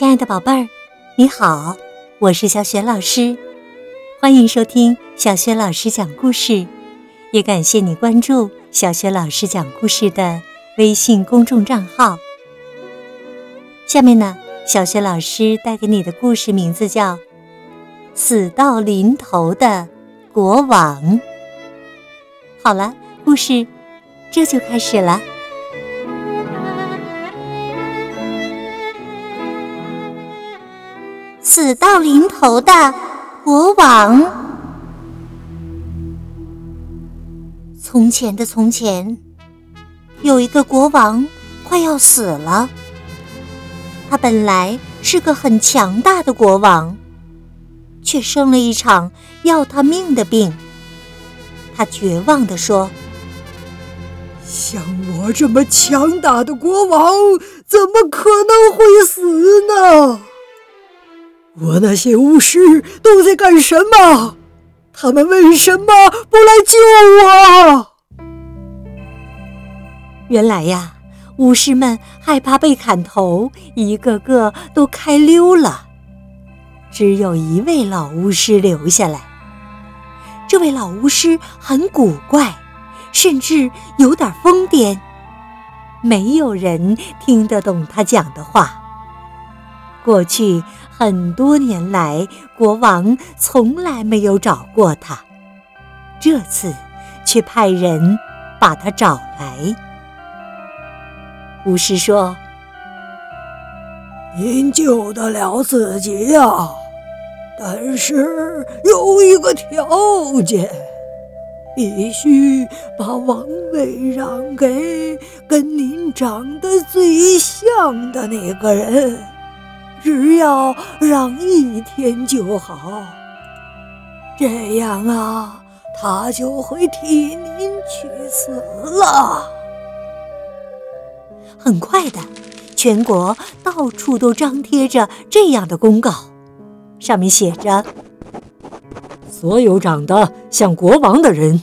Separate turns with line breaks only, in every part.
亲爱的宝贝儿，你好，我是小雪老师，欢迎收听小雪老师讲故事，也感谢你关注小雪老师讲故事的微信公众账号。下面呢，小雪老师带给你的故事名字叫《死到临头的国王》。好了，故事这就开始了。死到临头的国王。从前的从前，有一个国王快要死了。他本来是个很强大的国王，却生了一场要他命的病。他绝望地说：“
像我这么强大的国王，怎么可能会死呢？”我那些巫师都在干什么？他们为什么不来救我？
原来呀，巫师们害怕被砍头，一个个都开溜了。只有一位老巫师留下来。这位老巫师很古怪，甚至有点疯癫，没有人听得懂他讲的话。过去很多年来，国王从来没有找过他，这次却派人把他找来。巫师说：“
您救得了自己呀，但是有一个条件，必须把王位让给跟您长得最像的那个人。”只要让一天就好，这样啊，他就会替您去死了。
很快的，全国到处都张贴着这样的公告，上面写着：“
所有长得像国王的人，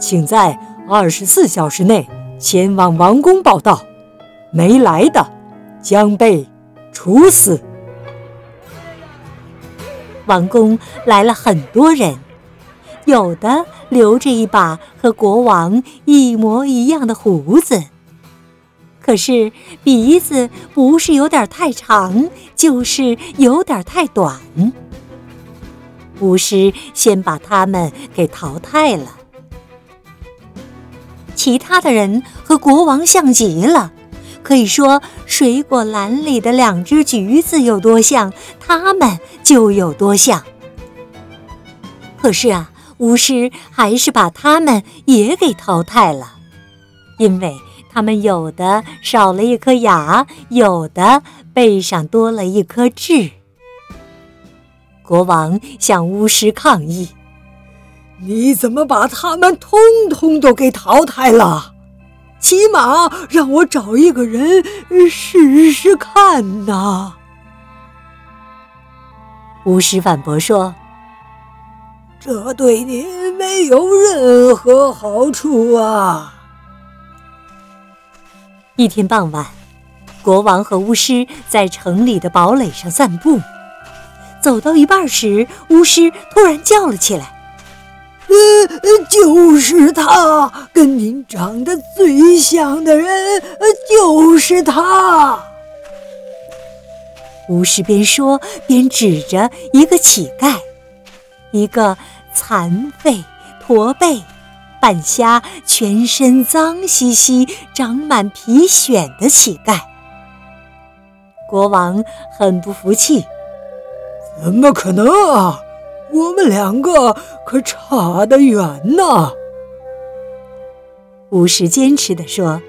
请在二十四小时内前往王宫报道，没来的将被处死。”
王宫来了很多人，有的留着一把和国王一模一样的胡子，可是鼻子不是有点太长，就是有点太短。巫师先把他们给淘汰了，其他的人和国王像极了。可以说，水果篮里的两只橘子有多像，它们就有多像。可是啊，巫师还是把他们也给淘汰了，因为他们有的少了一颗牙，有的背上多了一颗痣。国王向巫师抗议：“
你怎么把他们通通都给淘汰了？”起码让我找一个人试试看呐！
巫师反驳说：“
这对您没有任何好处啊！”
一天傍晚，国王和巫师在城里的堡垒上散步，走到一半时，巫师突然叫了起来。
呃，就是他，跟您长得最像的人，就是他。
巫师边说边指着一个乞丐，一个残废、驼背、半瞎、全身脏兮兮、长满皮癣的乞丐。国王很不服气：“
怎么可能啊！”我们两个可差得远呢。
巫师坚持地说：“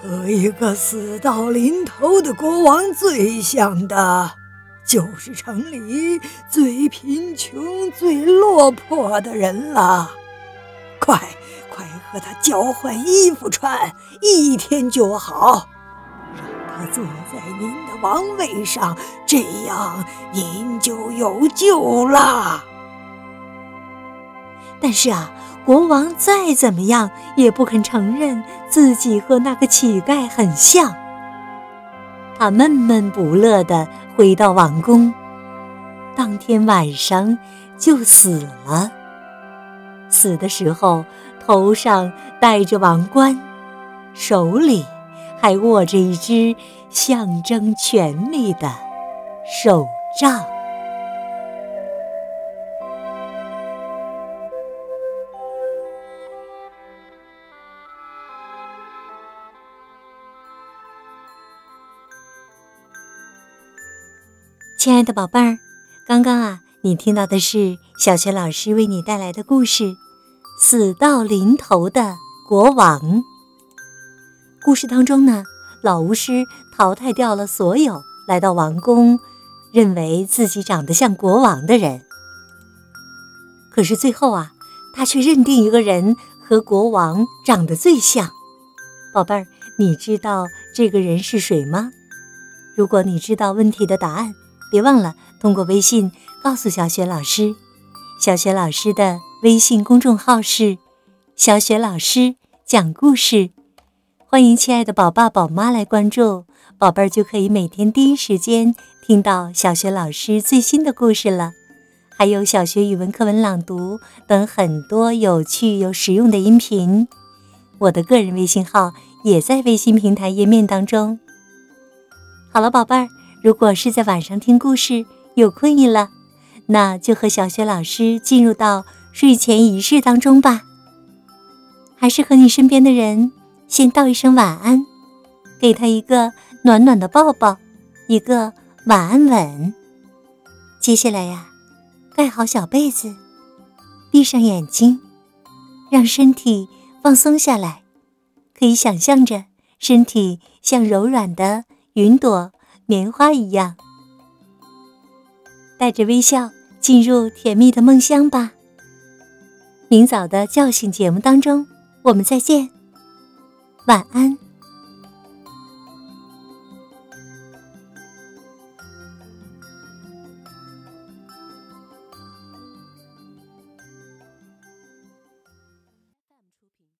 和一个死到临头的国王最像的，就是城里最贫穷、最落魄的人了。快，快和他交换衣服穿，一天就好。”坐在您的王位上，这样您就有救了。
但是啊，国王再怎么样也不肯承认自己和那个乞丐很像。他闷闷不乐地回到王宫，当天晚上就死了。死的时候，头上戴着王冠，手里还握着一只象征权力的手杖。亲爱的宝贝儿，刚刚啊，你听到的是小学老师为你带来的故事《死到临头的国王》。故事当中呢，老巫师淘汰掉了所有来到王宫认为自己长得像国王的人，可是最后啊，他却认定一个人和国王长得最像。宝贝儿，你知道这个人是谁吗？如果你知道问题的答案。别忘了通过微信告诉小雪老师，小雪老师的微信公众号是“小雪老师讲故事”，欢迎亲爱的宝爸宝妈来关注，宝贝儿就可以每天第一时间听到小学老师最新的故事了，还有小学语文课文朗读等很多有趣又实用的音频。我的个人微信号也在微信平台页面当中。好了，宝贝儿。如果是在晚上听故事有困意了，那就和小学老师进入到睡前仪式当中吧。还是和你身边的人先道一声晚安，给他一个暖暖的抱抱，一个晚安吻。接下来呀，盖好小被子，闭上眼睛，让身体放松下来。可以想象着身体像柔软的云朵。棉花一样，带着微笑进入甜蜜的梦乡吧。明早的叫醒节目当中，我们再见，晚安。